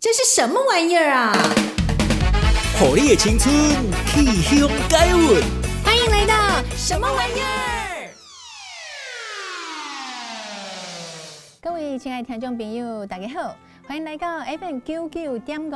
这是什么玩意儿啊？火力的青春，气象改运。欢迎来到什么玩意儿？各位亲爱的听众朋友，大家好。欢迎来到 FM 九九点五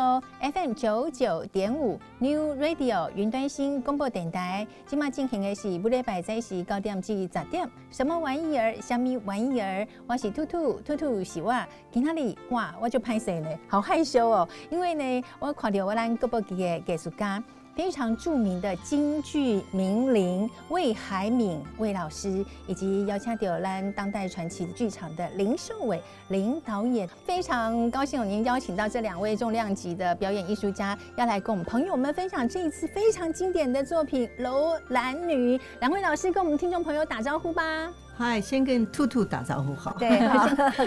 FM 九九点五 New Radio 云端新广播电台。今麦进行的是每礼拜在是九点至十点。什么玩意儿？什么玩意儿？我是兔兔，兔兔是我。今天里哇，我就拍谁呢？好害羞哦，因为呢，我看到我咱国宝级的艺术家。非常著名的京剧名伶魏海敏魏老师，以及邀请到兰当代传奇剧场的林秀伟林导演，非常高兴有您邀请到这两位重量级的表演艺术家，要来跟我们朋友们分享这一次非常经典的作品《楼兰女》。两位老师跟我们听众朋友打招呼吧。嗨，先跟兔兔打招呼好。对，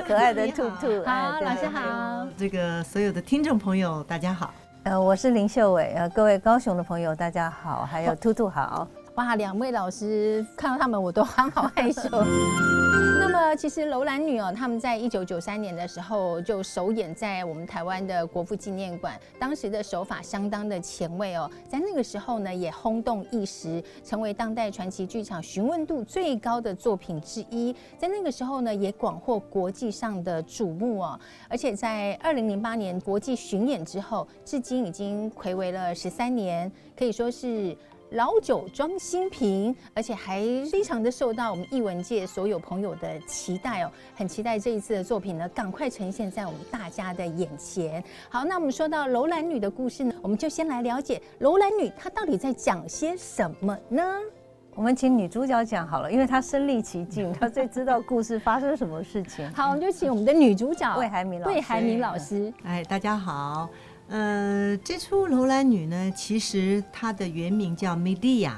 可爱的兔兔。好，好，老师好。这个所有的听众朋友，大家好。呃，我是林秀伟，呃，各位高雄的朋友，大家好，还有兔兔好。哇，两位老师看到他们我都很好害羞。那么其实楼兰女哦，他们在一九九三年的时候就首演在我们台湾的国父纪念馆，当时的手法相当的前卫哦，在那个时候呢也轰动一时，成为当代传奇剧场询问度最高的作品之一，在那个时候呢也广获国际上的瞩目哦，而且在二零零八年国际巡演之后，至今已经睽违了十三年，可以说是。老酒装新瓶，而且还非常的受到我们艺文界所有朋友的期待哦，很期待这一次的作品呢，赶快呈现在我们大家的眼前。好，那我们说到楼兰女的故事呢，我们就先来了解楼兰女她到底在讲些什么呢？我们请女主角讲好了，因为她身历其境，她最知道故事发生什么事情。好，我们就请我们的女主角魏海敏老师。魏海敏老师，哎，大家好。呃，这出《楼兰女》呢，其实它的原名叫《Medea》，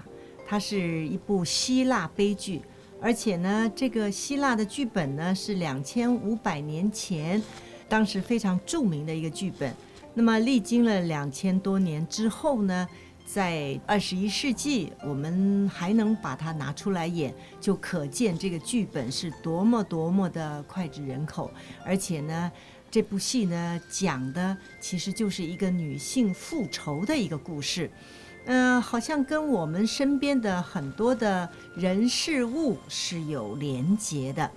它是一部希腊悲剧，而且呢，这个希腊的剧本呢是两千五百年前，当时非常著名的一个剧本。那么历经了两千多年之后呢，在二十一世纪，我们还能把它拿出来演，就可见这个剧本是多么多么的脍炙人口，而且呢。这部戏呢，讲的其实就是一个女性复仇的一个故事，嗯、好像跟我们身边的很多的人事物是有连结的。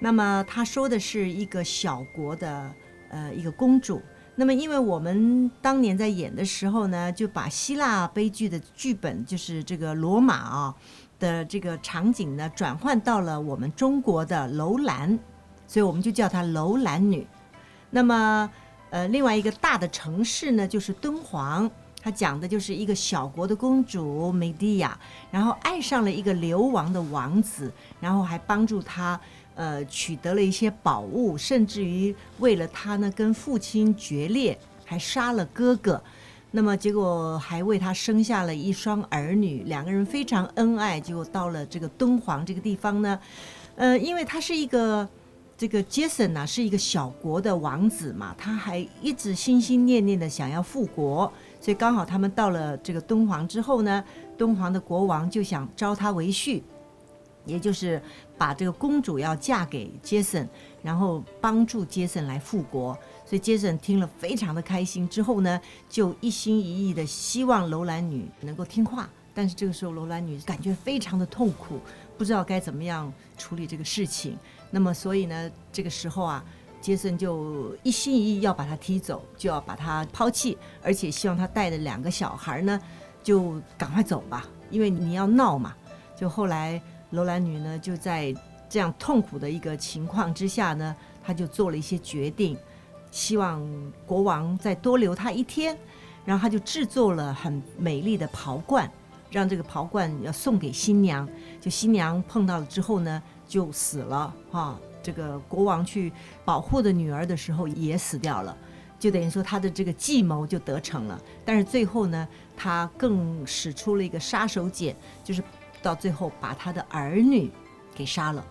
那么他说的是一个小国的呃一个公主。那么因为我们当年在演的时候呢，就把希腊悲剧的剧本，就是这个罗马啊的这个场景呢，转换到了我们中国的楼兰，所以我们就叫她楼兰女。那么，呃，另外一个大的城市呢，就是敦煌。它讲的就是一个小国的公主梅蒂亚，然后爱上了一个流亡的王子，然后还帮助他，呃，取得了一些宝物，甚至于为了他呢，跟父亲决裂，还杀了哥哥。那么结果还为他生下了一双儿女，两个人非常恩爱。结果到了这个敦煌这个地方呢，呃，因为他是一个。这个杰森呢是一个小国的王子嘛，他还一直心心念念的想要复国，所以刚好他们到了这个敦煌之后呢，敦煌的国王就想招他为婿，也就是把这个公主要嫁给杰森，然后帮助杰森来复国。所以杰森听了非常的开心，之后呢就一心一意的希望楼兰女能够听话，但是这个时候楼兰女感觉非常的痛苦，不知道该怎么样处理这个事情。那么，所以呢，这个时候啊，杰森就一心一意要把他踢走，就要把他抛弃，而且希望他带的两个小孩呢，就赶快走吧，因为你要闹嘛。就后来楼兰女呢，就在这样痛苦的一个情况之下呢，她就做了一些决定，希望国王再多留她一天，然后她就制作了很美丽的袍冠，让这个袍冠要送给新娘。就新娘碰到了之后呢。就死了哈，这个国王去保护的女儿的时候也死掉了，就等于说他的这个计谋就得逞了。但是最后呢，他更使出了一个杀手锏，就是到最后把他的儿女给杀了。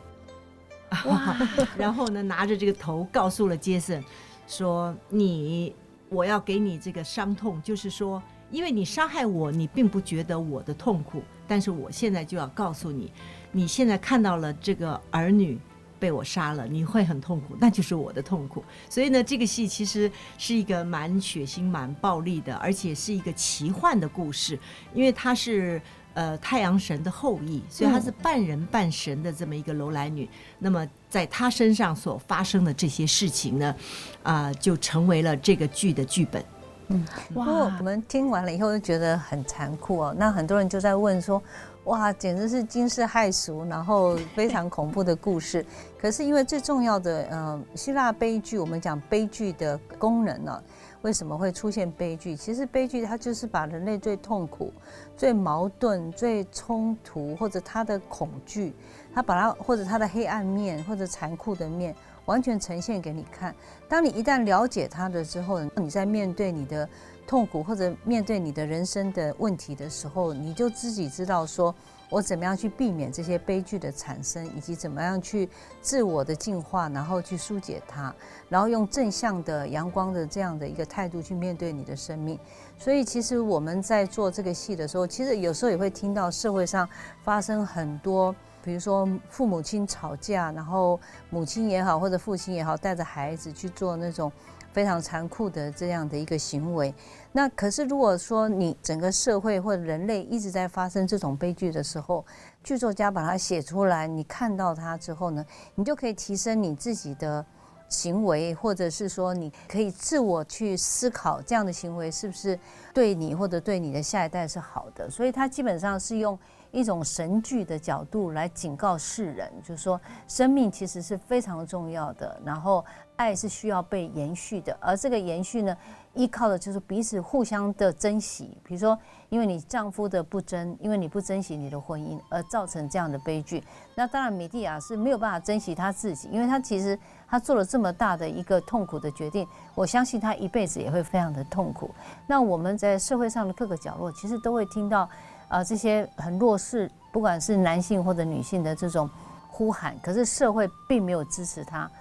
哇！然后呢，拿着这个头告诉了杰森，说你，我要给你这个伤痛，就是说，因为你伤害我，你并不觉得我的痛苦，但是我现在就要告诉你。你现在看到了这个儿女，被我杀了，你会很痛苦，那就是我的痛苦。所以呢，这个戏其实是一个蛮血腥、蛮暴力的，而且是一个奇幻的故事，因为它是呃太阳神的后裔，所以她是半人半神的这么一个楼兰女。那么在她身上所发生的这些事情呢，啊、呃，就成为了这个剧的剧本。嗯，不过我们听完了以后就觉得很残酷哦。那很多人就在问说。哇，简直是惊世骇俗，然后非常恐怖的故事。可是因为最重要的，嗯、希腊悲剧，我们讲悲剧的功能呢、为什么会出现悲剧？其实悲剧它就是把人类最痛苦、最矛盾、最冲突，或者他的恐惧，他把它或者他的黑暗面或者残酷的面，完全呈现给你看。当你一旦了解它的之后，你在面对你的。痛苦或者面对你的人生的问题的时候，你就自己知道说，我怎么样去避免这些悲剧的产生，以及怎么样去自我的进化，然后去疏解它，然后用正向的、阳光的这样的一个态度去面对你的生命。所以，其实我们在做这个戏的时候，其实有时候也会听到社会上发生很多，比如说父母亲吵架，然后母亲也好或者父亲也好，带着孩子去做那种。非常残酷的这样的一个行为，那可是如果说你整个社会或者人类一直在发生这种悲剧的时候，剧作家把它写出来，你看到它之后呢，你就可以提升你自己的行为，或者是说你可以自我去思考这样的行为是不是对你或者对你的下一代是好的，所以它基本上是用。一种神剧的角度来警告世人，就是说，生命其实是非常重要的，然后爱是需要被延续的，而这个延续呢，依靠的就是彼此互相的珍惜。比如说，因为你丈夫的不珍，因为你不珍惜你的婚姻，而造成这样的悲剧。那当然，米蒂亚是没有办法珍惜她自己，因为她其实她做了这么大的一个痛苦的决定，我相信她一辈子也会非常的痛苦。那我们在社会上的各个角落，其实都会听到。啊，这些很弱势，不管是男性或者女性的这种呼喊，可是社会并没有支持他，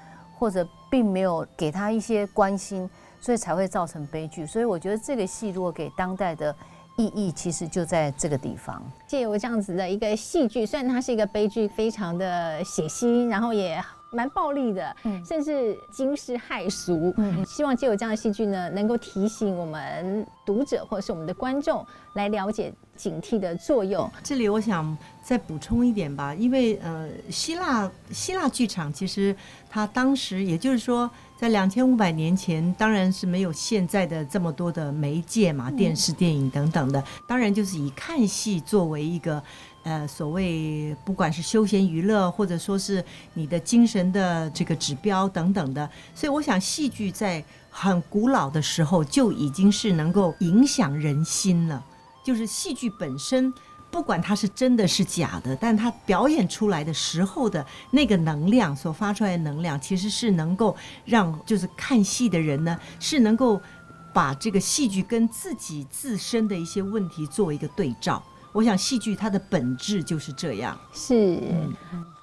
或者并没有给他一些关心，所以才会造成悲剧。所以我觉得这个戏如果给当代的意义，其实就在这个地方。借由这样子的一个戏剧，虽然它是一个悲剧，非常的血腥，然后也。蛮暴力的，甚至惊世骇俗。嗯，希望借由这样的戏剧呢，能够提醒我们读者或者是我们的观众来了解警惕的作用。这里我想再补充一点吧，因为呃，希腊希腊剧场其实它当时也就是说，在两千五百年前，当然是没有现在的这么多的媒介嘛，电视、电影等等的，当然就是以看戏作为一个。呃，所谓不管是休闲娱乐，或者说是你的精神的这个指标等等的，所以我想戏剧在很古老的时候就已经是能够影响人心了。就是戏剧本身，不管它是真的是假的，但它表演出来的时候的那个能量所发出来的能量，其实是能够让就是看戏的人呢，是能够把这个戏剧跟自己自身的一些问题做一个对照。我想戏剧它的本质就是这样，是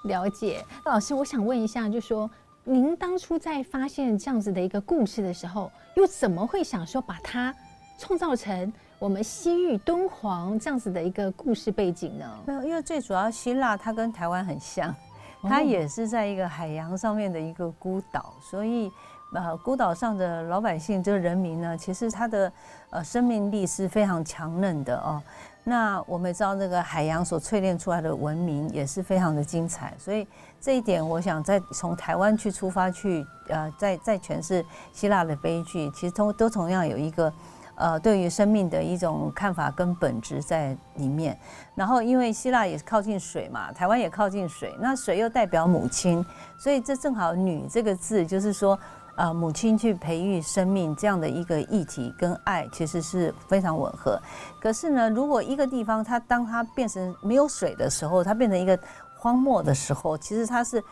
了解。老师，我想问一下，就说您当初在发现这样子的一个故事的时候，又怎么会想说把它创造成我们西域敦煌这样子的一个故事背景呢？没有，因为最主要希腊它跟台湾很像，它也是在一个海洋上面的一个孤岛，所以呃，孤岛上的老百姓这个人民呢，其实他的呃生命力是非常强韧的哦。那我们知道，这个海洋所淬炼出来的文明也是非常的精彩，所以这一点，我想在从台湾去出发去，呃，在在诠释希腊的悲剧，其实都都同样有一个，呃，对于生命的一种看法跟本质在里面。然后，因为希腊也是靠近水嘛，台湾也靠近水，那水又代表母亲，所以这正好“女”这个字，就是说。呃，母亲去培育生命这样的一个议题跟爱，其实是非常吻合。可是呢，如果一个地方它当它变成没有水的时候，它变成一个荒漠的时候，其实它是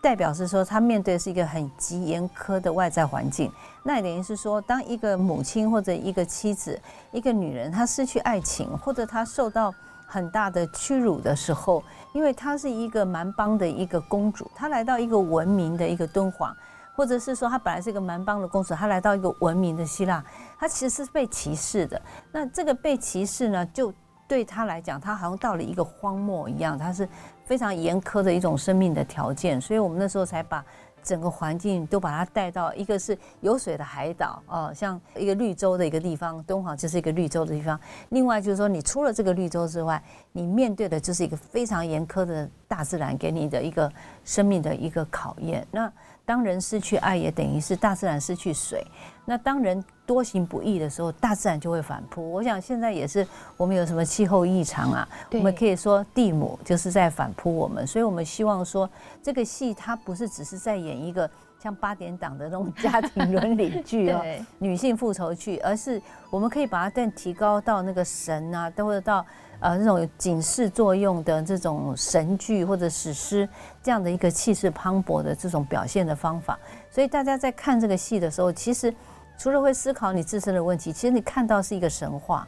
代表是说，它面对是一个很极严苛的外在环境。那也等于是说，当一个母亲或者一个妻子、一个女人，她失去爱情，或者她受到很大的屈辱的时候，因为她是一个蛮邦的一个公主，她来到一个文明的一个敦煌。或者是说，他本来是一个蛮邦的公主，他来到一个文明的希腊，他其实是被歧视的。那这个被歧视呢，就对他来讲，他好像到了一个荒漠一样，他是非常严苛的一种生命的条件，所以我们那时候才把。整个环境都把它带到一个是有水的海岛哦，像一个绿洲的一个地方，敦煌就是一个绿洲的地方。另外就是说，你除了这个绿洲之外，你面对的就是一个非常严苛的大自然给你的一个生命的一个考验。那当人失去爱，也等于是大自然失去水。那当人多行不义的时候，大自然就会反扑。我想现在也是，我们有什么气候异常啊？我们可以说地母就是在反扑我们。所以我们希望说，这个戏它不是只是在演一个像八点档的那种家庭伦理剧哦，女性复仇剧，而是我们可以把它再提高到那个神啊，或者到。呃，这种警示作用的这种神剧或者史诗，这样的一个气势磅礴的这种表现的方法，所以大家在看这个戏的时候，其实除了会思考你自身的问题，其实你看到是一个神话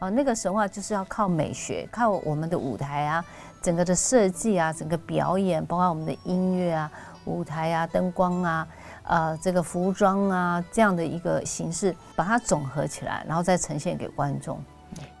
啊，那个神话就是要靠美学，靠我们的舞台啊，整个的设计啊，整个表演，包括我们的音乐啊、舞台啊、灯光啊、呃，这个服装啊，这样的一个形式，把它总合起来，然后再呈现给观众。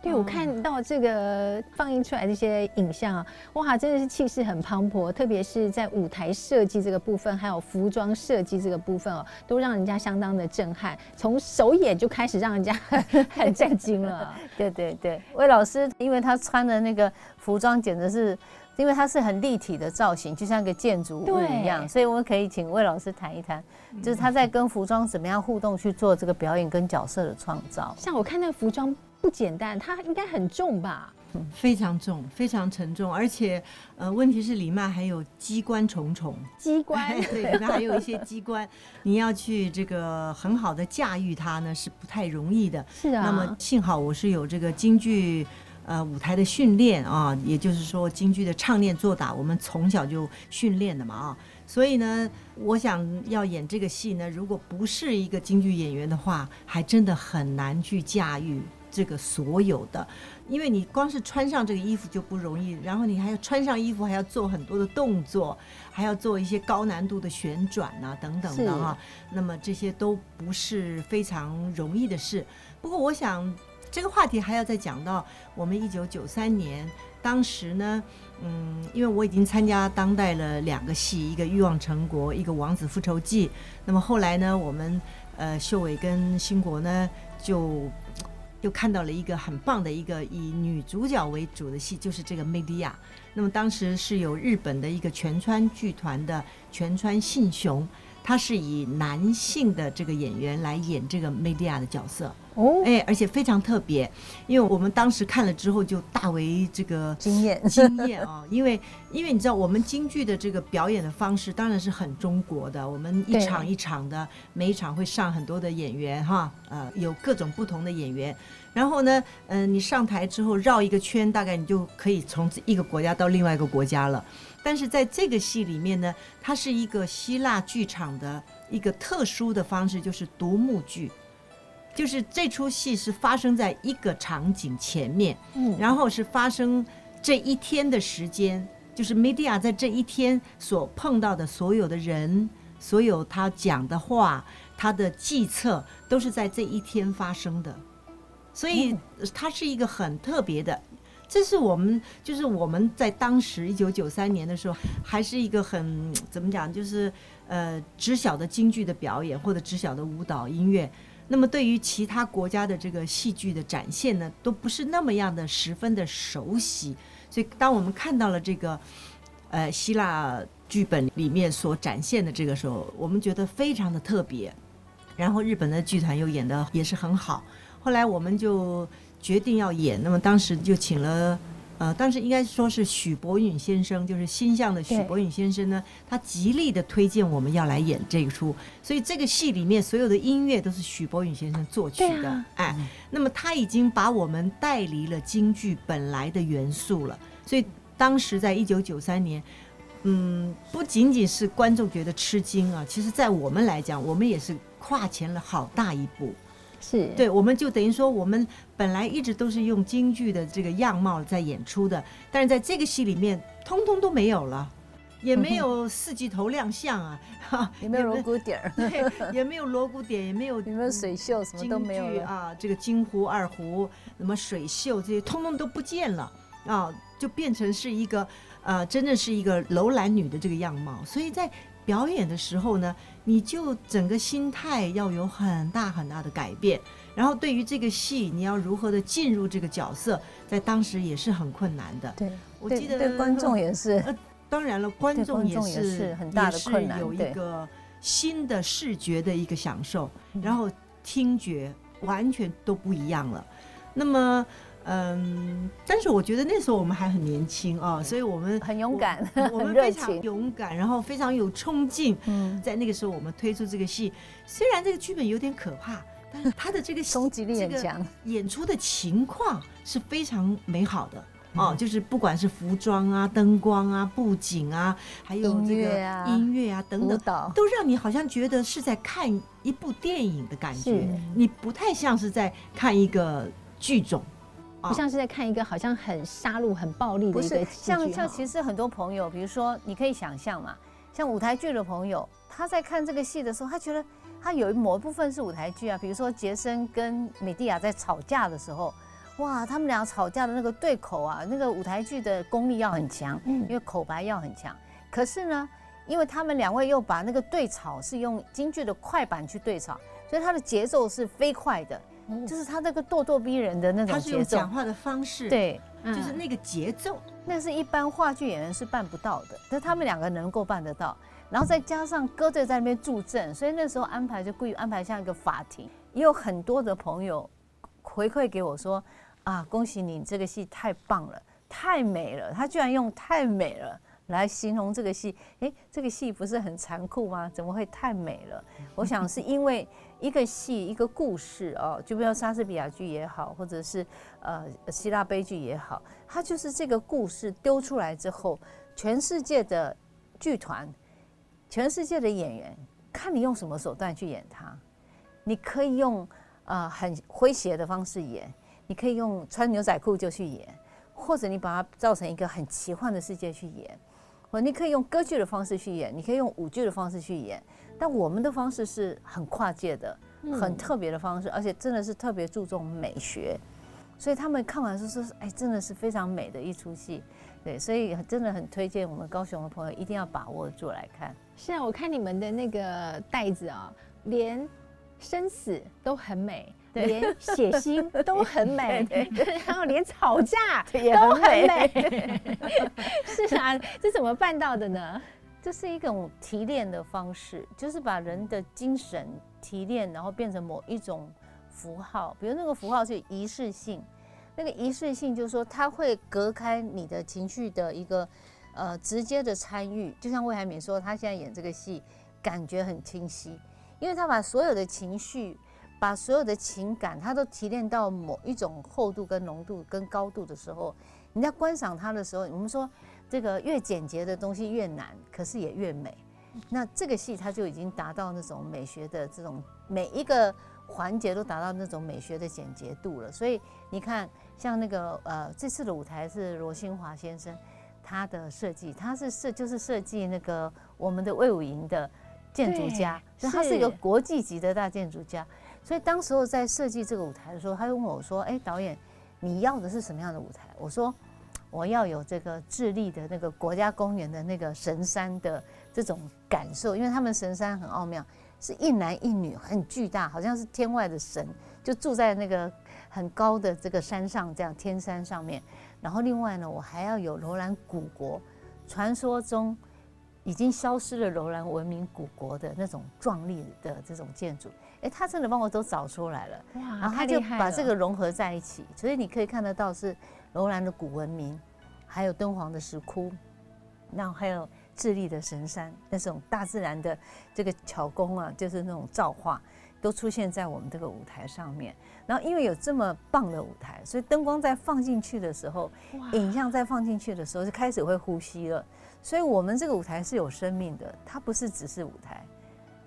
对，我看到这个放映出来这些影像啊，哇，真的是气势很磅礴，特别是在舞台设计这个部分，还有服装设计这个部分哦，都让人家相当的震撼。从首演就开始让人家很 很震惊了。对对对，魏老师，因为他穿的那个服装简直是，因为他是很立体的造型，就像个建筑物一样，所以我们可以请魏老师谈一谈，就是他在跟服装怎么样互动去做这个表演跟角色的创造。像我看那个服装。不简单，它应该很重吧？非常重，非常沉重，而且，呃，问题是里面还有机关重重，机关 对，里面还有一些机关，你要去这个很好的驾驭它呢，是不太容易的。是啊。那么幸好我是有这个京剧呃舞台的训练啊，也就是说京剧的唱念做打，我们从小就训练的嘛啊，所以呢，我想要演这个戏呢，如果不是一个京剧演员的话，还真的很难去驾驭。这个所有的，因为你光是穿上这个衣服就不容易，然后你还要穿上衣服，还要做很多的动作，还要做一些高难度的旋转啊等等的哈。那么这些都不是非常容易的事。不过我想这个话题还要再讲到我们一九九三年，当时呢，嗯，因为我已经参加当代了两个戏，一个《欲望城国》，一个《王子复仇记》。那么后来呢，我们呃秀伟跟兴国呢就。又看到了一个很棒的一个以女主角为主的戏，就是这个《梅迪亚》。那么当时是有日本的一个全川剧团的全川信雄，他是以男性的这个演员来演这个梅迪亚的角色。哦，哎，而且非常特别，因为我们当时看了之后就大为这个 惊艳惊艳啊！因为因为你知道，我们京剧的这个表演的方式当然是很中国的，我们一场一场的，每一场会上很多的演员哈，呃，有各种不同的演员。然后呢，嗯、呃，你上台之后绕一个圈，大概你就可以从一个国家到另外一个国家了。但是在这个戏里面呢，它是一个希腊剧场的一个特殊的方式，就是独幕剧。就是这出戏是发生在一个场景前面，嗯，然后是发生这一天的时间，就是梅迪亚在这一天所碰到的所有的人，所有他讲的话，他的计策都是在这一天发生的，所以它是一个很特别的。这是我们就是我们在当时一九九三年的时候，还是一个很怎么讲，就是呃只晓得京剧的表演或者只晓得舞蹈音乐。那么对于其他国家的这个戏剧的展现呢，都不是那么样的十分的熟悉，所以当我们看到了这个，呃，希腊剧本里面所展现的这个时候，我们觉得非常的特别。然后日本的剧团又演的也是很好，后来我们就决定要演，那么当时就请了。呃，当时应该说是许博允先生，就是新象的许博允先生呢，他极力的推荐我们要来演这一出，所以这个戏里面所有的音乐都是许博允先生作曲的，啊、哎，那么他已经把我们带离了京剧本来的元素了，所以当时在一九九三年，嗯，不仅仅是观众觉得吃惊啊，其实在我们来讲，我们也是跨前了好大一步。是对，我们就等于说，我们本来一直都是用京剧的这个样貌在演出的，但是在这个戏里面，通通都没有了，也没有 四季头亮相啊，哈，也没有锣鼓点儿，对，也没有锣鼓点，也没有，也没有水袖，什么都没有啊。这个金胡、二胡，什么水袖这些，通通都不见了啊，就变成是一个呃，真的是一个楼兰女的这个样貌。所以在表演的时候呢，你就整个心态要有很大很大的改变。然后对于这个戏，你要如何的进入这个角色，在当时也是很困难的。对，我记得对，对观众也是。呃，当然了，观众也是，也是很大的困难，有一个新的视觉的一个享受，然后听觉完全都不一样了。那么，嗯，但是我觉得那时候我们还很年轻啊，所以我们很勇敢，我们非常勇敢，然后非常有冲劲。嗯，在那个时候我们推出这个戏，虽然这个剧本有点可怕。但是他的这个冲击力很强，演出的情况是非常美好的哦，就是不管是服装啊、灯光啊、布景啊，还有这个音乐啊。等等，都让你好像觉得是在看一部电影的感觉，你不太像是在看一个剧种，不像是在看一个好像很杀戮、很暴力的一个。像像其实很多朋友，比如说你可以想象嘛，像舞台剧的朋友，他在看这个戏的时候，他觉得。他有某一部分是舞台剧啊，比如说杰森跟美蒂亚在吵架的时候，哇，他们俩吵架的那个对口啊，那个舞台剧的功力要很强，因为口白要很强。可是呢，因为他们两位又把那个对吵是用京剧的快板去对吵，所以他的节奏是飞快的，就是他那个咄咄逼人的那种节奏。他是用讲话的方式，对，就是那个节奏，那是一般话剧演员是办不到的，但他们两个能够办得到。然后再加上歌队在那边助阵，所以那时候安排就故意安排像一个法庭。也有很多的朋友回馈给我说：“啊，恭喜你，这个戏太棒了，太美了。”他居然用“太美了”来形容这个戏。诶，这个戏不是很残酷吗？怎么会太美了？我想是因为一个戏、一个故事哦，就比如莎士比亚剧也好，或者是呃希腊悲剧也好，它就是这个故事丢出来之后，全世界的剧团。全世界的演员，看你用什么手段去演它。你可以用呃很诙谐的方式演，你可以用穿牛仔裤就去演，或者你把它造成一个很奇幻的世界去演，或你可以用歌剧的方式去演，你可以用舞剧的方式去演。但我们的方式是很跨界的，很特别的方式，而且真的是特别注重美学。所以他们看完说说，哎，真的是非常美的一出戏。对，所以真的很推荐我们高雄的朋友一定要把握住来看。是啊，我看你们的那个袋子啊，连生死都很美，对连血腥都很美，对 对对，然后连吵架 都很美。是啊，这怎么办到的呢？这是一种提炼的方式，就是把人的精神提炼，然后变成某一种符号，比如那个符号是仪式性。那个仪式性就是说，它会隔开你的情绪的一个呃直接的参与。就像魏海敏说，他现在演这个戏，感觉很清晰，因为他把所有的情绪、把所有的情感，他都提炼到某一种厚度、跟浓度、跟高度的时候，你在观赏它的时候，我们说这个越简洁的东西越难，可是也越美。那这个戏它就已经达到那种美学的这种每一个环节都达到那种美学的简洁度了。所以你看。像那个呃，这次的舞台是罗新华先生他的设计，他是设就是设计那个我们的魏武营的建筑家，所以他是一个国际级的大建筑家。所以当时候在设计这个舞台的时候，他就问我说：“哎，导演，你要的是什么样的舞台？”我说：“我要有这个智利的那个国家公园的那个神山的这种感受，因为他们神山很奥妙，是一男一女，很巨大，好像是天外的神，就住在那个。”很高的这个山上，这样天山上面，然后另外呢，我还要有楼兰古国，传说中已经消失了楼兰文明古国的那种壮丽的这种建筑，哎，他真的帮我都找出来了，哇，然后他就把这个融合在一起，所以你可以看得到是楼兰的古文明，还有敦煌的石窟，然后还有智利的神山，那种大自然的这个巧工啊，就是那种造化。都出现在我们这个舞台上面，然后因为有这么棒的舞台，所以灯光在放进去的时候，影像在放进去的时候就开始会呼吸了。所以我们这个舞台是有生命的，它不是只是舞台，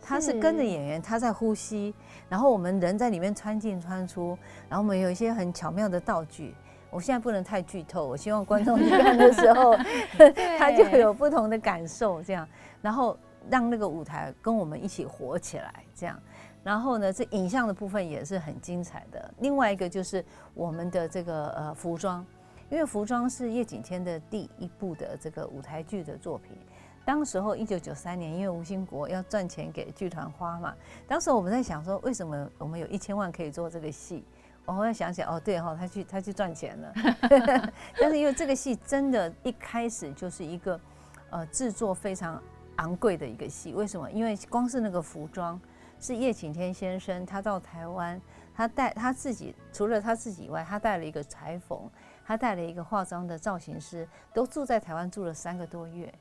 它是跟着演员，他在呼吸，然后我们人在里面穿进穿出，然后我们有一些很巧妙的道具，我现在不能太剧透，我希望观众去看的时候，他就有不同的感受，这样，然后让那个舞台跟我们一起活起来，这样。然后呢，这影像的部分也是很精彩的。另外一个就是我们的这个呃服装，因为服装是叶景天的第一部的这个舞台剧的作品。当时候一九九三年，因为吴兴国要赚钱给剧团花嘛，当时我们在想说，为什么我们有一千万可以做这个戏？我后来想起来，哦，对哈、哦，他去他去赚钱了。但是因为这个戏真的，一开始就是一个呃制作非常昂贵的一个戏。为什么？因为光是那个服装。是叶景天先生，他到台湾，他带他自己，除了他自己以外，他带了一个裁缝，他带了一个化妆的造型师，都住在台湾住了三个多月。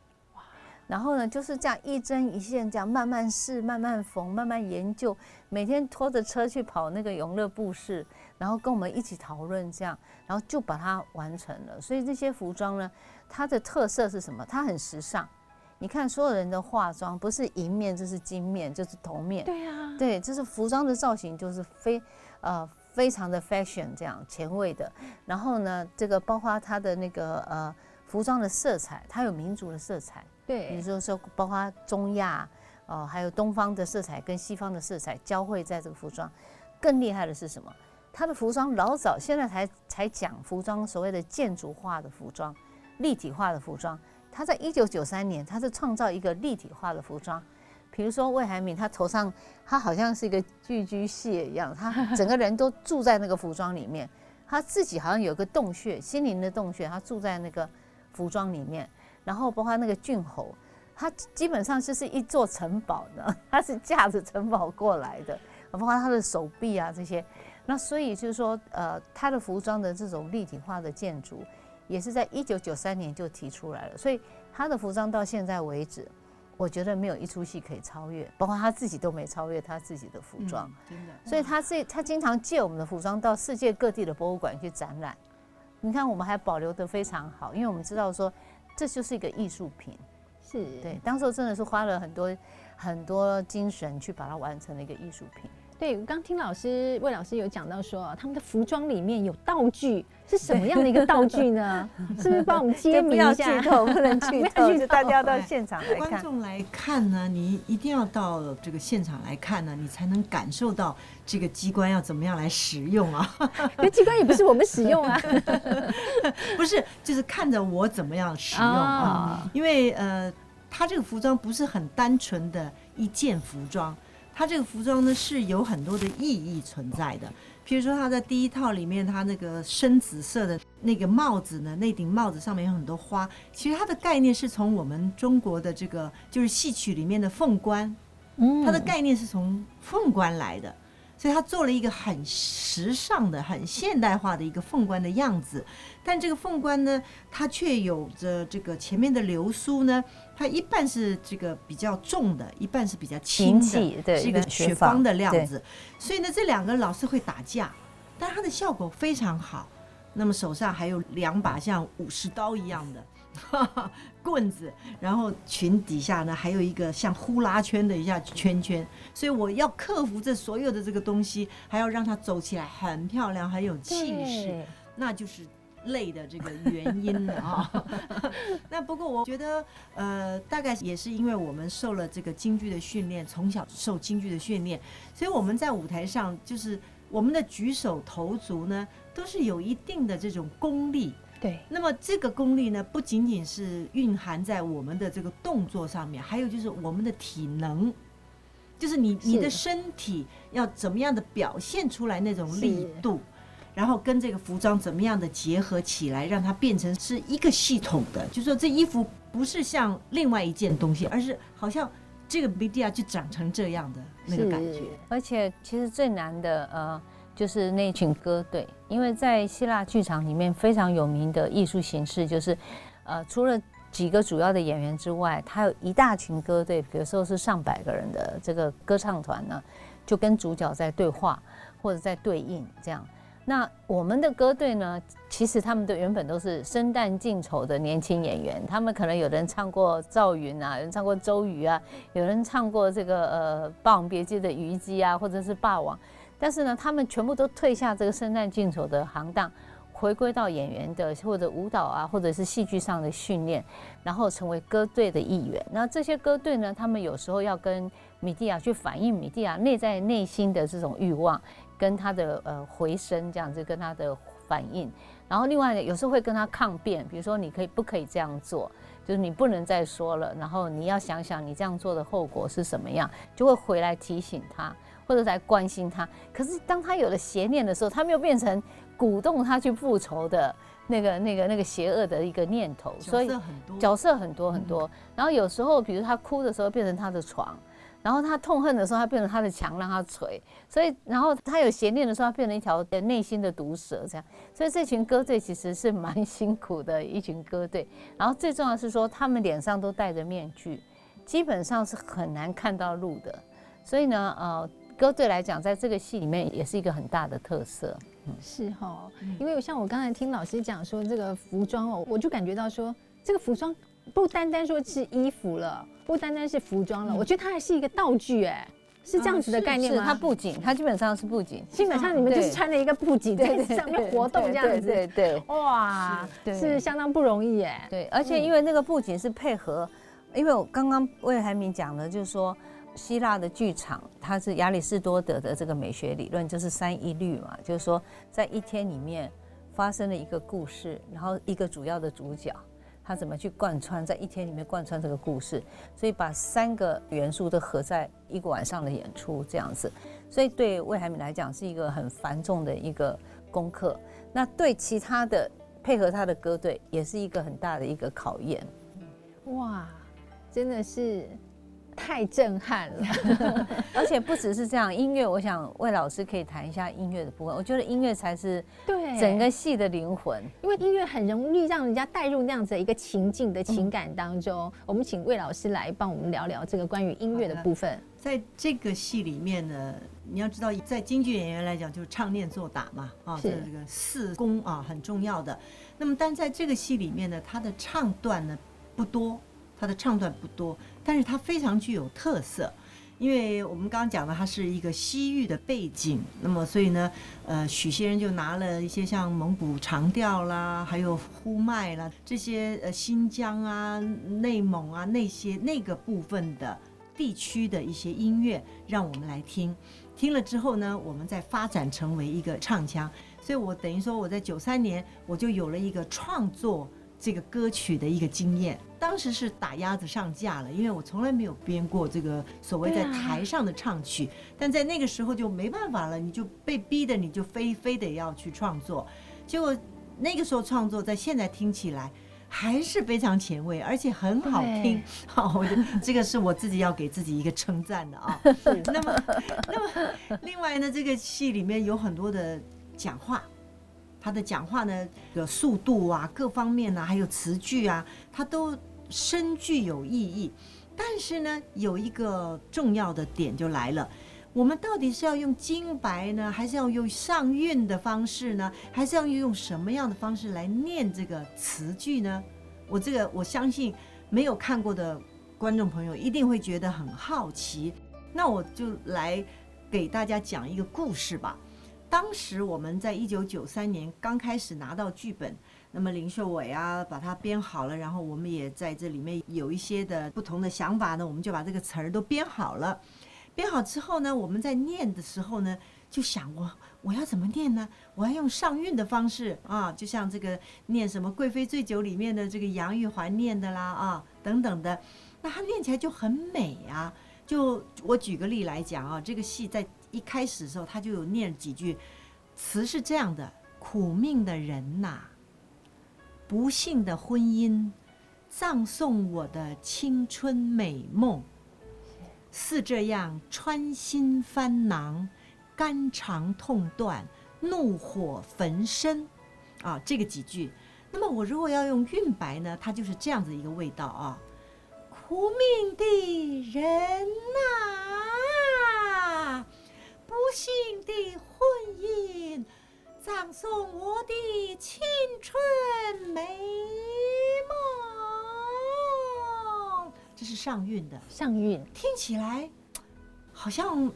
哇！然后呢，就是这样一针一线，这样慢慢试、慢慢缝、慢慢研究，每天拖着车去跑那个永乐布市，然后跟我们一起讨论这样，然后就把它完成了。所以这些服装呢，它的特色是什么？它很时尚。你看，所有人的化妆不是银面就是金面，就是铜面。对啊，对，就是服装的造型就是非呃非常的 fashion 这样前卫的。然后呢，这个包括它的那个呃服装的色彩，它有民族的色彩。对，你说说包括中亚哦、呃，还有东方的色彩跟西方的色彩交汇在这个服装。更厉害的是什么？它的服装老早现在才才讲服装所谓的建筑化的服装，立体化的服装。他在一九九三年，他是创造一个立体化的服装，比如说魏海敏，他头上他好像是一个寄居蟹一样，他 整个人都住在那个服装里面，他自己好像有个洞穴，心灵的洞穴，他住在那个服装里面，然后包括那个郡侯，他基本上就是一座城堡呢，他是架着城堡过来的，包括他的手臂啊这些，那所以就是说，呃，他的服装的这种立体化的建筑。也是在一九九三年就提出来了，所以他的服装到现在为止，我觉得没有一出戏可以超越，包括他自己都没超越他自己的服装。真的，所以他是他经常借我们的服装到世界各地的博物馆去展览。你看，我们还保留得非常好，因为我们知道说这就是一个艺术品。是对，当时真的是花了很多很多精神去把它完成了一个艺术品。对，我刚听老师魏老师有讲到说，他们的服装里面有道具，是什么样的一个道具呢？是不是帮我们揭秘一下？不，不能 剧透，就大家到现场来看。观众来看呢，你一定要到这个现场来看呢，你才能感受到这个机关要怎么样来使用啊。这机关也不是我们使用啊，不是，就是看着我怎么样使用啊。哦、因为呃，他这个服装不是很单纯的一件服装。它这个服装呢是有很多的意义存在的，譬如说它在第一套里面，它那个深紫色的那个帽子呢，那顶帽子上面有很多花，其实它的概念是从我们中国的这个就是戏曲里面的凤冠，它的概念是从凤冠来的。所以他做了一个很时尚的、很现代化的一个凤冠的样子，但这个凤冠呢，它却有着这个前面的流苏呢，它一半是这个比较重的，一半是比较轻的，对，是一个雪芳的料子。所以呢，这两个老是会打架，但它的效果非常好。那么手上还有两把像武士刀一样的。棍子，然后裙底下呢还有一个像呼啦圈的一下圈圈，所以我要克服这所有的这个东西，还要让它走起来很漂亮，很有气势，那就是累的这个原因了啊。那不过我觉得，呃，大概也是因为我们受了这个京剧的训练，从小受京剧的训练，所以我们在舞台上就是我们的举手投足呢，都是有一定的这种功力。对，那么这个功力呢，不仅仅是蕴含在我们的这个动作上面，还有就是我们的体能，就是你你的身体要怎么样的表现出来那种力度，然后跟这个服装怎么样的结合起来，让它变成是一个系统的，就是说这衣服不是像另外一件东西，而是好像这个 media 就长成这样的那个感觉。而且其实最难的呃。就是那群歌队，因为在希腊剧场里面非常有名的艺术形式，就是，呃，除了几个主要的演员之外，他有一大群歌队，比如说是上百个人的这个歌唱团呢，就跟主角在对话或者在对应这样。那我们的歌队呢，其实他们的原本都是生旦净丑的年轻演员，他们可能有人唱过赵云啊，有人唱过周瑜啊，有人唱过这个呃《霸王别姬》的虞姬啊，或者是霸王。但是呢，他们全部都退下这个生旦净丑的行当，回归到演员的或者舞蹈啊，或者是戏剧上的训练，然后成为歌队的一员。那这些歌队呢，他们有时候要跟米蒂亚去反映米蒂亚内在内心的这种欲望，跟他的呃回声这样子跟他的反应。然后另外有时候会跟他抗辩，比如说你可以不可以这样做，就是你不能再说了，然后你要想想你这样做的后果是什么样，就会回来提醒他，或者来关心他。可是当他有了邪念的时候，他没有变成。鼓动他去复仇的那个、那个、那个邪恶的一个念头，所以角色很多很多。然后有时候，比如他哭的时候变成他的床，然后他痛恨的时候，他变成他的墙让他捶。所以，然后他有邪念的时候，他变成一条内心的毒蛇这样。所以这群歌队其实是蛮辛苦的一群歌队。然后最重要是说，他们脸上都戴着面具，基本上是很难看到路的。所以呢，呃，歌队来讲，在这个戏里面也是一个很大的特色。是哈，因为像我刚才听老师讲说这个服装哦，我就感觉到说这个服装不单单说是衣服了，不单单是服装了，我觉得它还是一个道具哎，是这样子的概念吗？它布景，它基本上是布景，基本上你们就是穿着一个布景在上面活动这样子，对对，哇，是相当不容易哎，对，而且因为那个布景是配合，因为我刚刚魏海敏讲的，就是说。希腊的剧场，它是亚里士多德的这个美学理论，就是三一律嘛，就是说在一天里面发生了一个故事，然后一个主要的主角，他怎么去贯穿在一天里面贯穿这个故事，所以把三个元素都合在一个晚上的演出这样子，所以对魏海敏来讲是一个很繁重的一个功课，那对其他的配合他的歌队也是一个很大的一个考验。哇，真的是。太震撼了，而且不只是这样，音乐，我想魏老师可以谈一下音乐的部分。我觉得音乐才是对整个戏的灵魂，因为音乐很容易让人家带入那样子的一个情境的情感当中。我们请魏老师来帮我们聊聊这个关于音乐的部分。在这个戏里面呢，你要知道，在京剧演员来讲，就是唱念做打嘛，啊，是这个四功啊很重要的。那么，但在这个戏里面呢，它的唱段呢不多。他的唱段不多，但是他非常具有特色，因为我们刚刚讲的，它是一个西域的背景，那么所以呢，呃，许先生就拿了一些像蒙古长调啦，还有呼麦啦这些呃新疆啊、内蒙啊那些那个部分的地区的一些音乐，让我们来听，听了之后呢，我们再发展成为一个唱腔，所以我等于说我在九三年我就有了一个创作。这个歌曲的一个经验，当时是打鸭子上架了，因为我从来没有编过这个所谓在台上的唱曲，啊、但在那个时候就没办法了，你就被逼的，你就非非得要去创作。结果那个时候创作，在现在听起来还是非常前卫，而且很好听。好，我觉得这个是我自己要给自己一个称赞的啊。那么，那么另外呢，这个戏里面有很多的讲话。他的讲话呢，的速度啊，各方面啊，还有词句啊，他都深具有意义。但是呢，有一个重要的点就来了：我们到底是要用京白呢，还是要用上韵的方式呢，还是要用什么样的方式来念这个词句呢？我这个我相信没有看过的观众朋友一定会觉得很好奇。那我就来给大家讲一个故事吧。当时我们在一九九三年刚开始拿到剧本，那么林秀伟啊把它编好了，然后我们也在这里面有一些的不同的想法呢，我们就把这个词儿都编好了。编好之后呢，我们在念的时候呢，就想我我要怎么念呢？我要用上韵的方式啊，就像这个念什么《贵妃醉酒》里面的这个杨玉环念的啦啊等等的，那它念起来就很美啊。就我举个例来讲啊，这个戏在。一开始的时候，他就有念几句词，是这样的：苦命的人呐、不幸的婚姻，葬送我的青春美梦，似这样穿心翻囊，肝肠痛断，怒火焚身。啊，这个几句。那么我如果要用韵白呢，它就是这样子一个味道啊，苦命的人呐、不幸的婚姻，葬送我的青春美梦。这是上韵的，上韵。听起来好像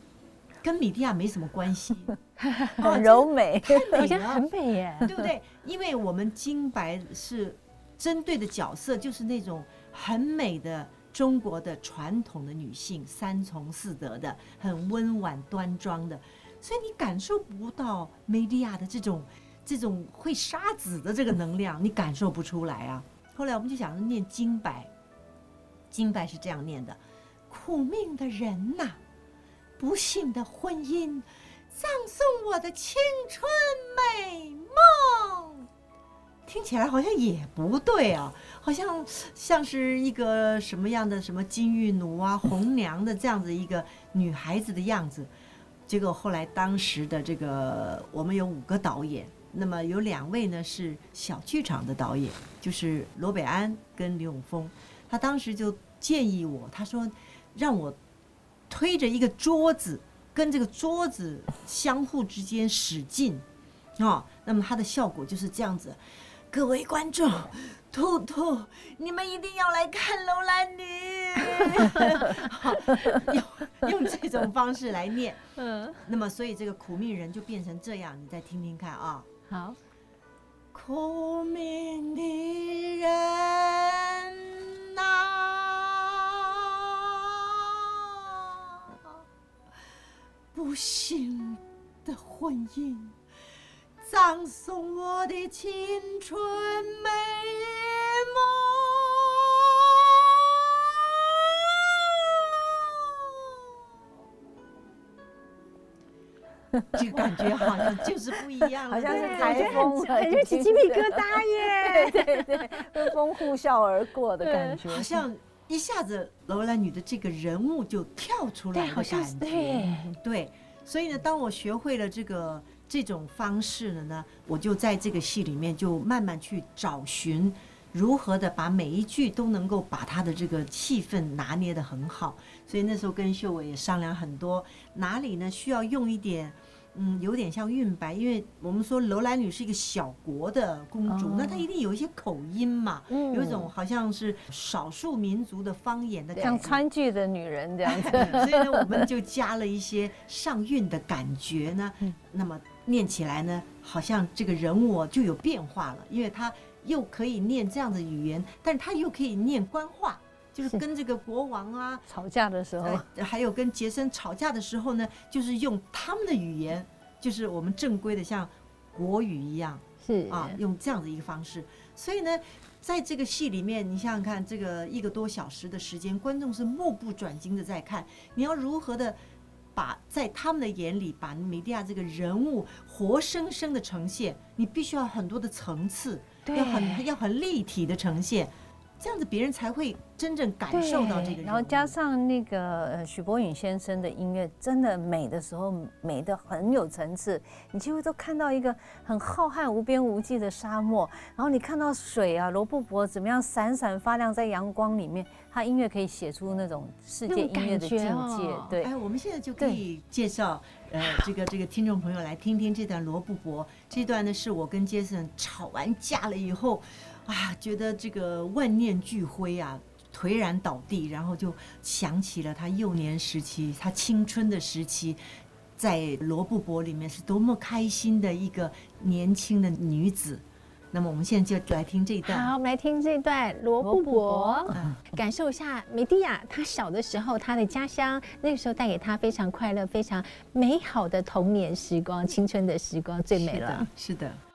跟米蒂亚没什么关系，很柔美，太美了，很美耶，对不对？因为我们金白是针对的角色，就是那种很美的中国的传统的女性，三从四德的，很温婉端庄的，所以你感受不到梅利亚的这种这种会杀子的这个能量，你感受不出来啊。后来我们就想着念金白，金白是这样念的：苦命的人呐、不幸的婚姻，葬送我的青春美梦。听起来好像也不对啊，好像像是一个什么样的什么金玉奴啊、红娘的这样子一个女孩子的样子。结果后来当时的这个我们有五个导演。那么有两位呢是小剧场的导演，就是罗北安跟李永峰，他当时就建议我，他说让我推着一个桌子，跟这个桌子相互之间使劲，哦，那么它的效果就是这样子。各位观众，兔兔，你们一定要来看《楼兰女》好，用用这种方式来念，嗯，那么所以这个苦命人就变成这样，你再听听看啊。好，苦命的人呐、啊，不幸的婚姻，葬送我的青春美梦。这个感觉好像就是不一样，好像是台风，感觉起鸡皮疙瘩耶！对 对对，跟风呼啸而过的感觉，好像一下子楼兰女的这个人物就跳出来的感觉。对，对，所以呢，当我学会了这个这种方式了呢，我就在这个戏里面就慢慢去找寻。如何的把每一句都能够把他的这个气氛拿捏得很好，所以那时候跟秀伟也商量很多，哪里呢需要用一点，嗯，有点像韵白，因为我们说楼兰女是一个小国的公主，那她一定有一些口音嘛，有一种好像是少数民族的方言的感觉，像川剧的女人这样子，所以呢，我们就加了一些上韵的感觉呢，那么念起来呢，好像这个人物就有变化了，因为他。又可以念这样的语言，但是他又可以念官话，就是跟这个国王啊吵架的时候，还有跟杰森吵架的时候呢，就是用他们的语言，就是我们正规的像国语一样，是啊，用这样的一个方式。所以呢，在这个戏里面，你想想看，这个一个多小时的时间，观众是目不转睛的在看，你要如何的把在他们的眼里把梅蒂亚这个人物活生生的呈现，你必须要很多的层次。要很要很立体的呈现，这样子别人才会真正感受到这个人。然后加上那个呃许博允先生的音乐，真的美的时候美的很有层次。你几乎都看到一个很浩瀚无边无际的沙漠，然后你看到水啊，罗布泊怎么样闪闪发亮在阳光里面。他音乐可以写出那种世界音乐的境界。哦、对，哎，我们现在就可以介绍。呃，这 个这个听众朋友来听听这段罗布泊，这段呢是我跟杰森吵完架了以后，啊，觉得这个万念俱灰啊，颓然倒地，然后就想起了他幼年时期，他青春的时期，在罗布泊里面是多么开心的一个年轻的女子。那么我们现在就来听这一段。好，我们来听这段罗布泊，感受一下梅蒂亚她小的时候，她的家乡那个时候带给她非常快乐、非常美好的童年时光、青春的时光，最美了。是的。是的。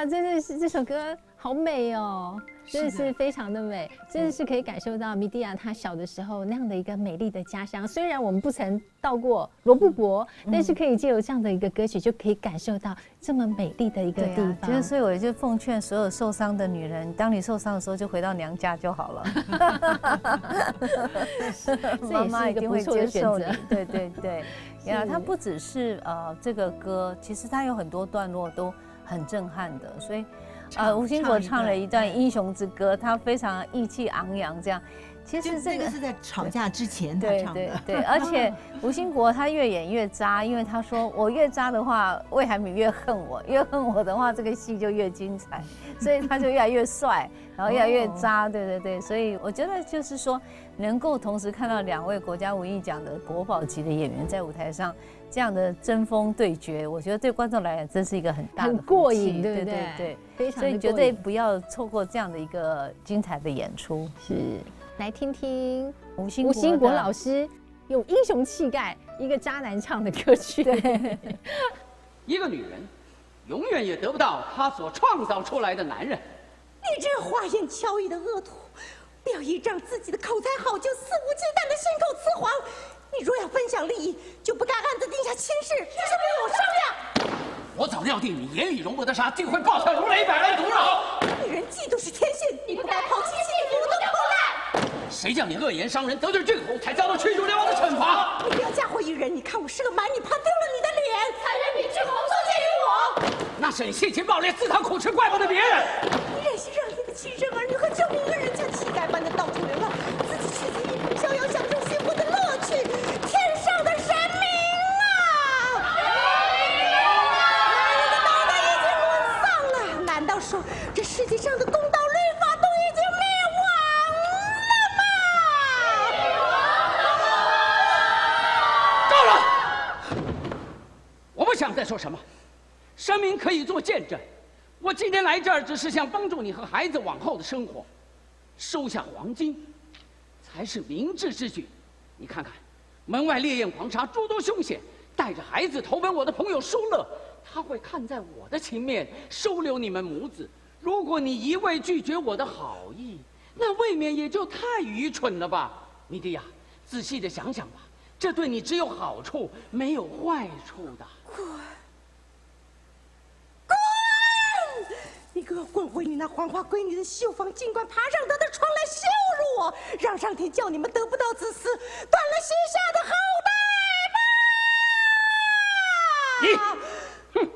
哇，真的是这首歌好美哦。真的是非常的美，真的是可以感受到米蒂亚她小的时候那样的一个美丽的家乡。虽然我们不曾到过罗布泊，但是可以借由这样的一个歌曲，就可以感受到这么美丽的一个地方。所以我就奉劝所有受伤的女人，当你受伤的时候，就回到娘家就好了。妈妈一定会接受你。对对对，呀，它不只是呃这个歌，其实它有很多段落都很震撼的，所以。呃，吴兴国唱了一段英雄之歌，他非常意气昂扬，这样。其实这个是在吵架之前他唱的。对对对，而且 吴兴国他越演越渣，因为他说我越渣的话，魏海敏越恨我，越恨我的话，这个戏就越精彩，所以他就越来越帅，然后越来越渣。对对对，所以我觉得就是说，能够同时看到两位国家文艺奖的国宝级的演员在舞台上。这样的针锋对决，我觉得对观众来讲真是一个很大的很过瘾，对不对？对对对，所以绝对不要错过这样的一个精彩的演出。是，来听听吴兴吴兴国老师用英雄气概，一个渣男唱的歌曲。对，一个女人永远也得不到她所创造出来的男人。你这花言巧语的恶徒，不要依仗自己的口才好就肆无忌惮的信口雌黄。你若要分享利益，就不该暗自定下亲事，是不与我商量。我早料定你眼里容不得沙，定会暴跳如雷，百般毒扰。女人嫉妒是天性，你不该抛弃幸福的苦难。谁叫你恶言伤人，得罪郡侯，才遭到驱逐流亡的惩罚？你不要嫁祸于人，你看我是个蛮女，怕丢了你的脸，才任凭郡侯作践于我。那是你性情暴烈，自讨苦吃，怪不得别人。你忍心让你的亲生儿女和救命恩人像乞丐般的到处流浪，自己却在一旁逍遥享受幸福的乐趣。这世界上的公道律法都已经灭亡了吗？够了！我不想再说什么。生命可以做见证。我今天来这儿，只是想帮助你和孩子往后的生活。收下黄金，才是明智之举。你看看，门外烈焰狂沙，诸多凶险。带着孩子投奔我的朋友舒乐，他会看在我的情面，收留你们母子。如果你一味拒绝我的好意，那未免也就太愚蠢了吧，米蒂亚，仔细的想想吧，这对你只有好处，没有坏处的。滚！滚！你给我滚回你那黄花闺女的绣房，尽管爬上她的床来羞辱我，让上天叫你们得不到子嗣，断了膝下的后代吧！你。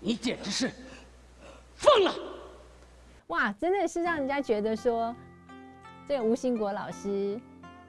你简直是疯了！哇，真的是让人家觉得说，这个吴兴国老师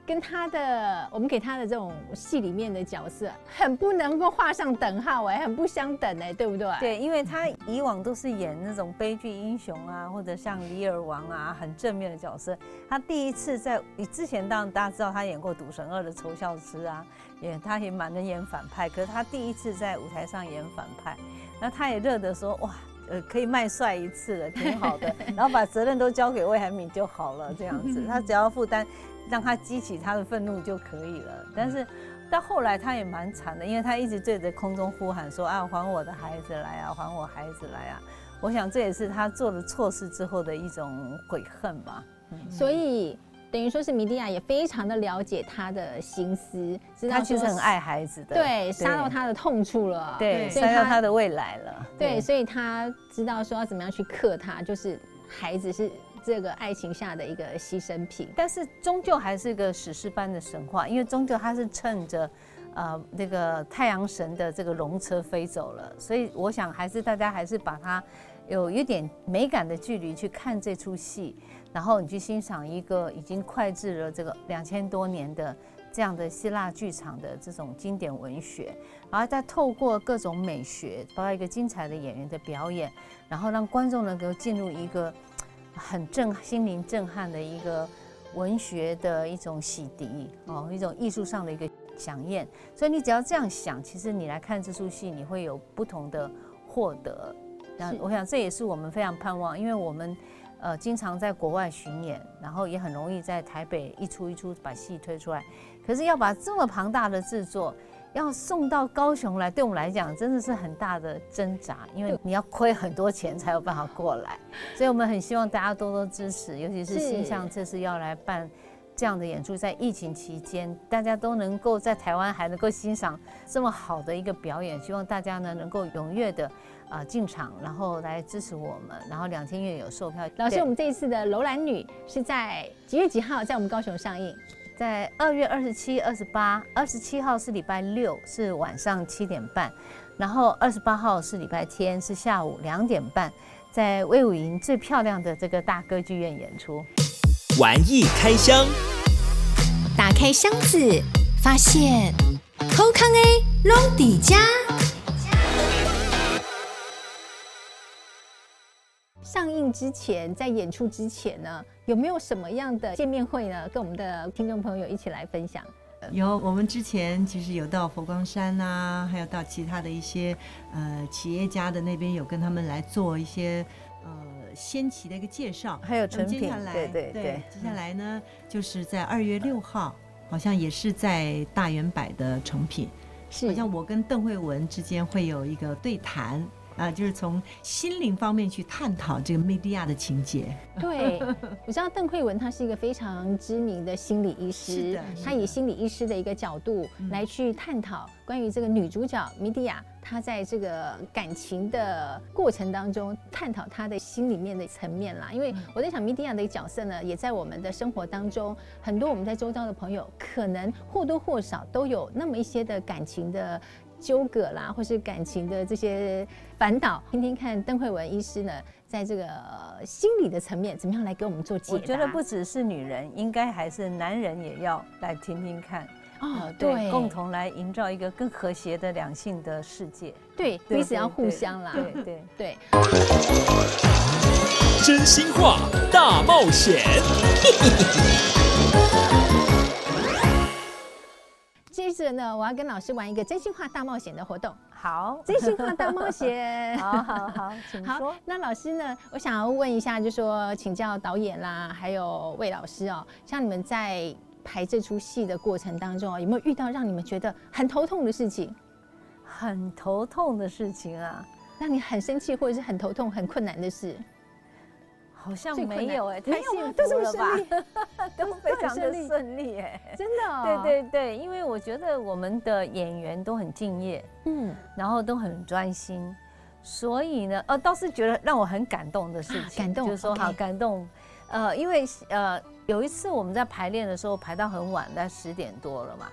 跟他的我们给他的这种戏里面的角色，很不能够画上等号哎，很不相等哎，对不对？对，因为他以往都是演那种悲剧英雄啊，或者像李尔王啊，很正面的角色。他第一次在之前，当然大家知道他演过《赌神二》的仇笑之啊，也他也蛮能演反派，可是他第一次在舞台上演反派。那他也乐得说哇，呃，可以卖帅一次了，挺好的。然后把责任都交给魏海敏就好了，这样子，他只要负担，让他激起他的愤怒就可以了。但是到后来他也蛮惨的，因为他一直对着空中呼喊说啊，还我的孩子来啊，还我孩子来啊。我想这也是他做了错事之后的一种悔恨吧。所以。等于说是米蒂亚也非常的了解他的心思，知道他其实很爱孩子的，对，杀到他的痛处了，对，杀到他的未来了，对，所以他知道说要怎么样去克他，就是孩子是这个爱情下的一个牺牲品，但是终究还是一个史诗般的神话，因为终究他是趁着，呃，那个太阳神的这个龙车飞走了，所以我想还是大家还是把它有一点美感的距离去看这出戏。然后你去欣赏一个已经脍炙了这个两千多年的这样的希腊剧场的这种经典文学，然后再透过各种美学，包括一个精彩的演员的表演，然后让观众能够进入一个很震心灵震撼的一个文学的一种洗涤哦，一种艺术上的一个饗宴。所以你只要这样想，其实你来看这出戏，你会有不同的获得。那我想这也是我们非常盼望，因为我们。呃，经常在国外巡演，然后也很容易在台北一出一出把戏推出来。可是要把这么庞大的制作，要送到高雄来，对我们来讲真的是很大的挣扎，因为你要亏很多钱才有办法过来，所以我们很希望大家多多支持，尤其是新象这次要来办这样的演出，在疫情期间，大家都能够在台湾还能够欣赏这么好的一个表演，希望大家呢能够踊跃的啊进场，然后来支持我们，然后两天月有售票。老师，我们这一次的《楼兰女》是在几月几号在我们高雄上映？在二月二十七、二十八，二十七号是礼拜六，是晚上七点半，然后二十八号是礼拜天，是下午两点半，在魏武营最漂亮的这个大歌剧院演出。玩艺开箱，打开箱子，发现好康 A 龙底家。上映之前，在演出之前呢，有没有什么样的见面会呢？跟我们的听众朋友一起来分享。有，我们之前其实有到佛光山啊，还有到其他的一些呃企业家的那边，有跟他们来做一些呃先期的一个介绍，还有成品。接下来，对对对，对，接下来呢，就是在二月六号，好像也是在大圆百的成品，是好像我跟邓慧文之间会有一个对谈。啊，就是从心灵方面去探讨这个梅蒂亚的情节。对，我知道邓慧文他是一个非常知名的心理医师，他以心理医师的一个角度来去探讨关于这个女主角梅蒂亚，她在这个感情的过程当中探讨她的心里面的层面啦。因为我在想，梅蒂亚的角色呢，也在我们的生活当中，很多我们在周遭的朋友，可能或多或少都有那么一些的感情的。纠葛啦，或是感情的这些烦恼，听听看邓慧文医师呢，在这个心理的层面，怎么样来给我们做解答？我觉得不只是女人，应该还是男人也要来听听看。哦，对，对，共同来营造一个更和谐的两性的世界。对，彼此要互相啦。对对对，对。真心话大冒险。接着呢，我要跟老师玩一个真心话大冒险的活动。好，真心话大冒险。好好好，请说。好，那老师呢，我想要问一下，就说请教导演啦，还有魏老师哦，像你们在排这出戏的过程当中，有没有遇到让你们觉得很头痛的事情？很头痛的事情啊，让你很生气或者是很头痛、很困难的事？好像没有哎、欸，太幸福了吧？都非常的顺利哎，真的、哦。对对对，因为我觉得我们的演员都很敬业，嗯，然后都很专心，所以呢，呃，倒是觉得让我很感动的事情，啊、感动，就是说好感动。呃，因为呃，有一次我们在排练的时候排到很晚，在十点多了嘛，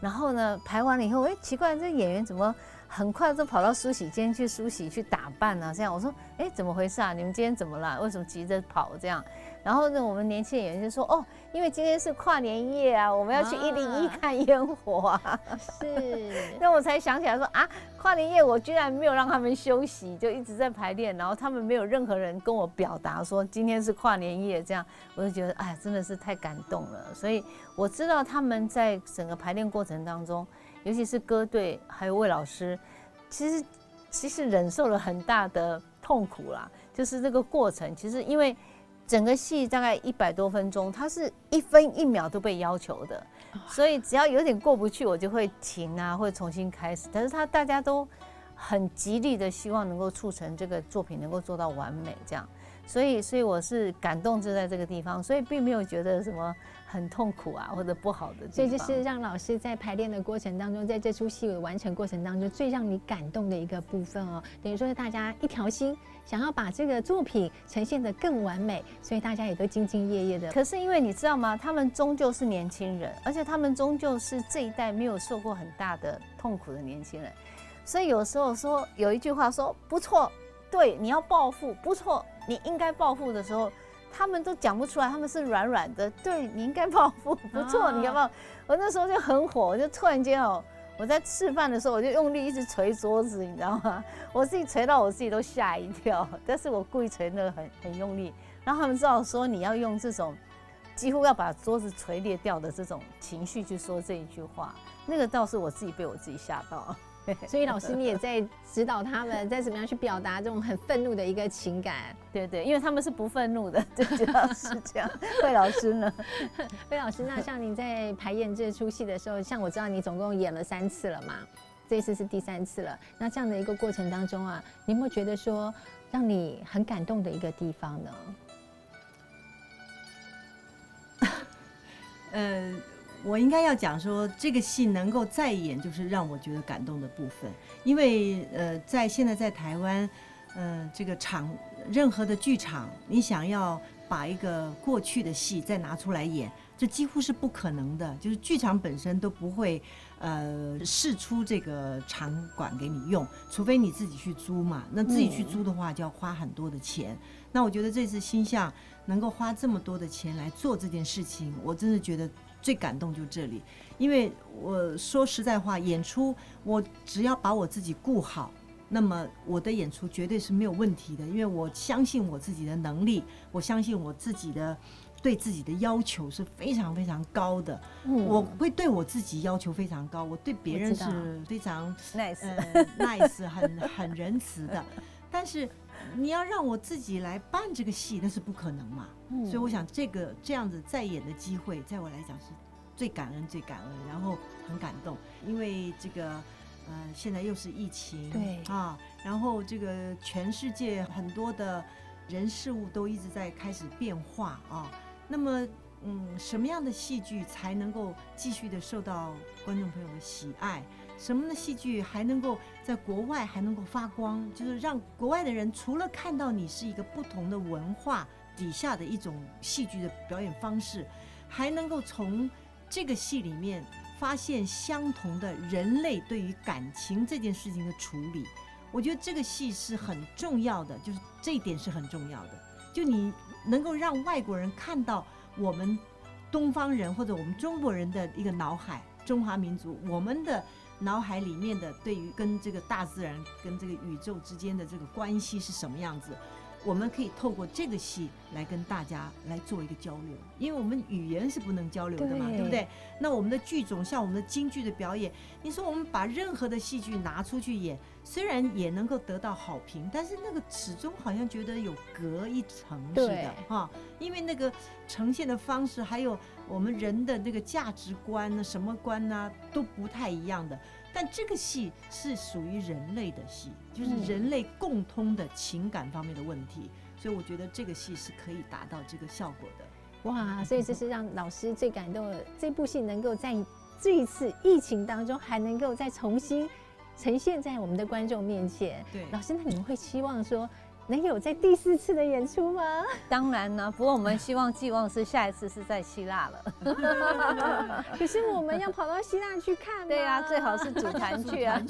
然后呢，排完了以后，哎，奇怪，这演员怎么？很快就跑到梳洗间去梳洗去打扮啊，这样我说，哎，怎么回事啊？你们今天怎么了？为什么急着跑这样？然后呢，我们年轻演员就说，哦，因为今天是跨年夜啊，我们要去一零一看烟火啊。是，那我才想起来说啊，跨年夜我居然没有让他们休息，就一直在排练，然后他们没有任何人跟我表达说今天是跨年夜，这样我就觉得，哎，真的是太感动了。所以我知道他们在整个排练过程当中。尤其是歌队还有魏老师，其实其实忍受了很大的痛苦啦。就是这个过程，其实因为整个戏大概一百多分钟，它是一分一秒都被要求的，所以只要有点过不去，我就会停啊，或者重新开始。但是他大家都很极力的希望能够促成这个作品能够做到完美，这样。所以，所以我是感动就在这个地方，所以并没有觉得什么很痛苦啊或者不好的。所以就是让老师在排练的过程当中，在这出戏的完成过程当中，最让你感动的一个部分哦，等于说是大家一条心，想要把这个作品呈现得更完美，所以大家也都兢兢业业的。可是因为你知道吗？他们终究是年轻人，而且他们终究是这一代没有受过很大的痛苦的年轻人，所以有时候说有一句话说不错。对，你要报复，不错，你应该报复的时候，他们都讲不出来，他们是软软的。对，你应该报复，不错，你要不要？我那时候就很火，我就突然间哦，我在吃饭的时候，我就用力一直捶桌子，你知道吗？我自己捶到我自己都吓一跳，但是我故意捶那个很很用力，然后他们知道说你要用这种几乎要把桌子捶裂掉的这种情绪去说这一句话，那个倒是我自己被我自己吓到。所以老师你也在指导他们，在怎么样去表达这种很愤怒的一个情感。对对，因为他们是不愤怒的，就主要是这样。魏老师呢？魏老师，那像您在排演这出戏的时候，像我知道你总共演了三次了嘛，这一次是第三次了。那这样的一个过程当中啊，你有没有觉得说让你很感动的一个地方呢？呃。我应该要讲说，这个戏能够再演，就是让我觉得感动的部分。因为呃，在现在在台湾，呃，这个场任何的剧场，你想要把一个过去的戏再拿出来演，这几乎是不可能的。就是剧场本身都不会呃试出这个场馆给你用，除非你自己去租嘛。那自己去租的话，就要花很多的钱。那我觉得这次星象能够花这么多的钱来做这件事情，我真的觉得。最感动就这里，因为我说实在话，演出我只要把我自己顾好，那么我的演出绝对是没有问题的。因为我相信我自己的能力，我相信我自己的对自己的要求是非常非常高的。嗯，我会对我自己要求非常高，我对别人是非常 nice，呃，nice，很很仁慈的。但是你要让我自己来办这个戏，那是不可能嘛。嗯，所以我想这个这样子再演的机会，在我来讲是最感恩、最感恩，然后很感动，因为这个呃现在又是疫情，对啊，然后这个全世界很多的人事物都一直在开始变化啊。那么嗯，什么样的戏剧才能够继续的受到观众朋友的喜爱？什么的戏剧还能够在国外还能够发光？就是让国外的人除了看到你是一个不同的文化底下的一种戏剧的表演方式，还能够从这个戏里面发现相同的人类对于感情这件事情的处理。我觉得这个戏是很重要的，就是这一点是很重要的。就你能够让外国人看到我们东方人或者我们中国人的一个脑海，中华民族我们的。脑海里面的对于跟这个大自然、跟这个宇宙之间的这个关系是什么样子？我们可以透过这个戏来跟大家来做一个交流，因为我们语言是不能交流的嘛，对，对不对？那我们的剧种，像我们的京剧的表演，你说我们把任何的戏剧拿出去演，虽然也能够得到好评，但是那个始终好像觉得有隔一层似的哈，因为那个呈现的方式，还有我们人的那个价值观呢，什么观呢，都不太一样的。但这个戏是属于人类的戏，就是人类共通的情感方面的问题，所以我觉得这个戏是可以达到这个效果的。哇，所以这是让老师最感动的，这部戏能够在这一次疫情当中还能够再重新呈现在我们的观众面前。对，老师，那你们会期望说，能有在第四次的演出吗？当然呢，不过我们希望寄望是下一次是在希腊了。可是我们要跑到希腊去看。对呀、啊，最好是组团去啊。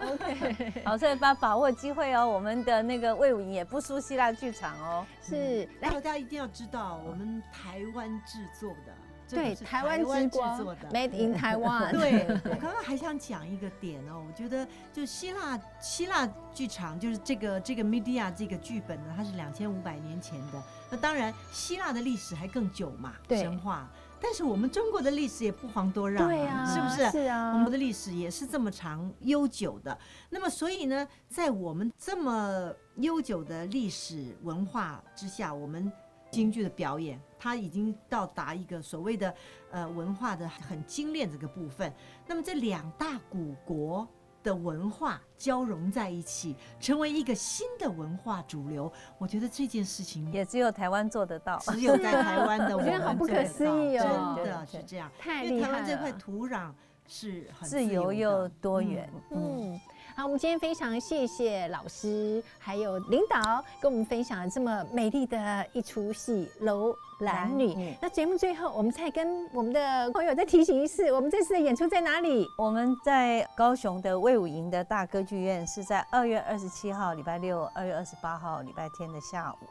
OK，好，所以把把握机会哦。我们的那个魏武营也不输希腊剧场哦。是，然后大家一定要知道，我们台湾制作的。对，台湾之光，Made in Taiwan。对，我刚刚还想讲一个点哦，我觉得就希腊希腊剧场，就是这个这个 Medea 这个剧本呢，它是两千五百年前的。那当然，希腊的历史还更久嘛，神话。但是我们中国的历史也不遑多让，对啊，是不是？是啊，我们的历史也是这么长悠久的。那么，所以呢，在我们这么悠久的历史文化之下，我们。京剧的表演，它已经到达一个所谓的呃文化的很精炼这个部分。那么这两大古国的文化交融在一起，成为一个新的文化主流。我觉得这件事情也只有台湾做得到，只有在台湾的 我们做得到，好不可思议哦，真的是这样。太厉害了，因为台湾这块土壤是很自由又多元。嗯。嗯好，我们今天非常谢谢老师还有领导跟我们分享了这么美丽的一出戏《楼兰女》。那节目最后，我们再跟我们的朋友再提醒一次，我们这次的演出在哪里？我们在高雄的魏武营的大歌剧院，是在二月二十七号礼拜六、二月二十八号礼拜天的下午。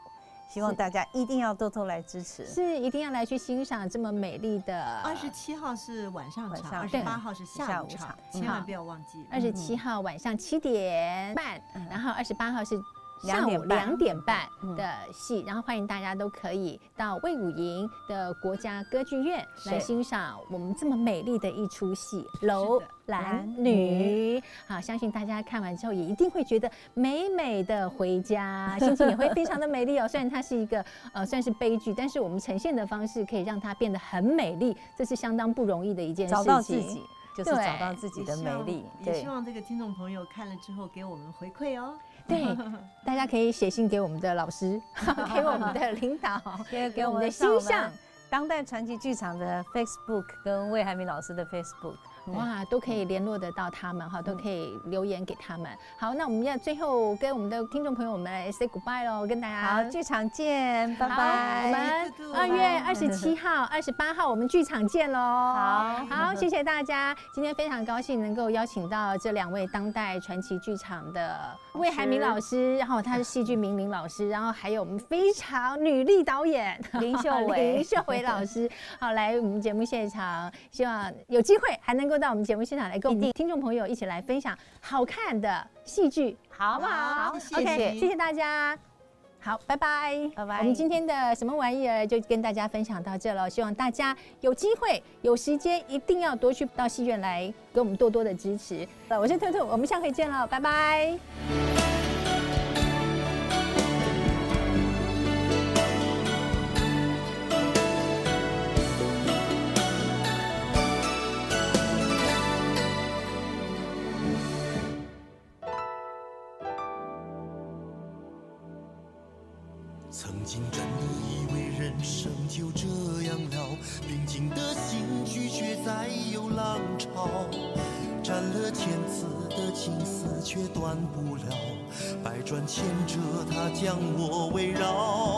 希望大家一定要多多来支持，是一定要来去欣赏这么美丽的。二十七号是晚上场，二十八号是下午场，千万不要忘记。二十七号晚上七点半，然后二十八号是下午两点半嗯的戏，然后欢迎大家都可以到魏武营的国家歌剧院来欣赏我们这么美丽的一出戏《楼兰女》。好，相信大家看完之后也一定会觉得美美的回家，心情也会非常的美丽哦。虽然它是一个呃算是悲剧，但是我们呈现的方式可以让它变得很美丽，这是相当不容易的一件事情。找到自己，就是找到自己的美丽。也希望这个听众朋友看了之后给我们回馈哦。对，大家可以写信给我们的老师，给我们的领导，给给我们的上星象。当代传奇剧场的 Facebook 跟魏海明老师的 Facebook。哇，都可以联络得到他们哈，都可以留言给他们。好，那我们要最后跟我们的听众朋友我们来 say goodbye 喽，跟大家好，剧场见，拜拜。我们二月二十七号、二十八号我们剧场见喽。好好，谢谢大家，今天非常高兴能够邀请到这两位当代传奇剧场的魏海明老师，然后他是戏剧名伶老师，然后还有我们非常女力导演林秀伟 林秀伟老师，好来我们节目现场，希望有机会还能够。到我们节目现场来跟我们听众朋友一起来分享好看的戏剧，好不好？好谢谢，OK，谢谢大家。好，拜拜，拜拜。我们今天的什么玩意儿就跟大家分享到这了，希望大家有机会、有时间，一定要多去到戏院来给我们多多的支持。我是兔兔，我们下回见了，拜拜。转牵着它将我围绕。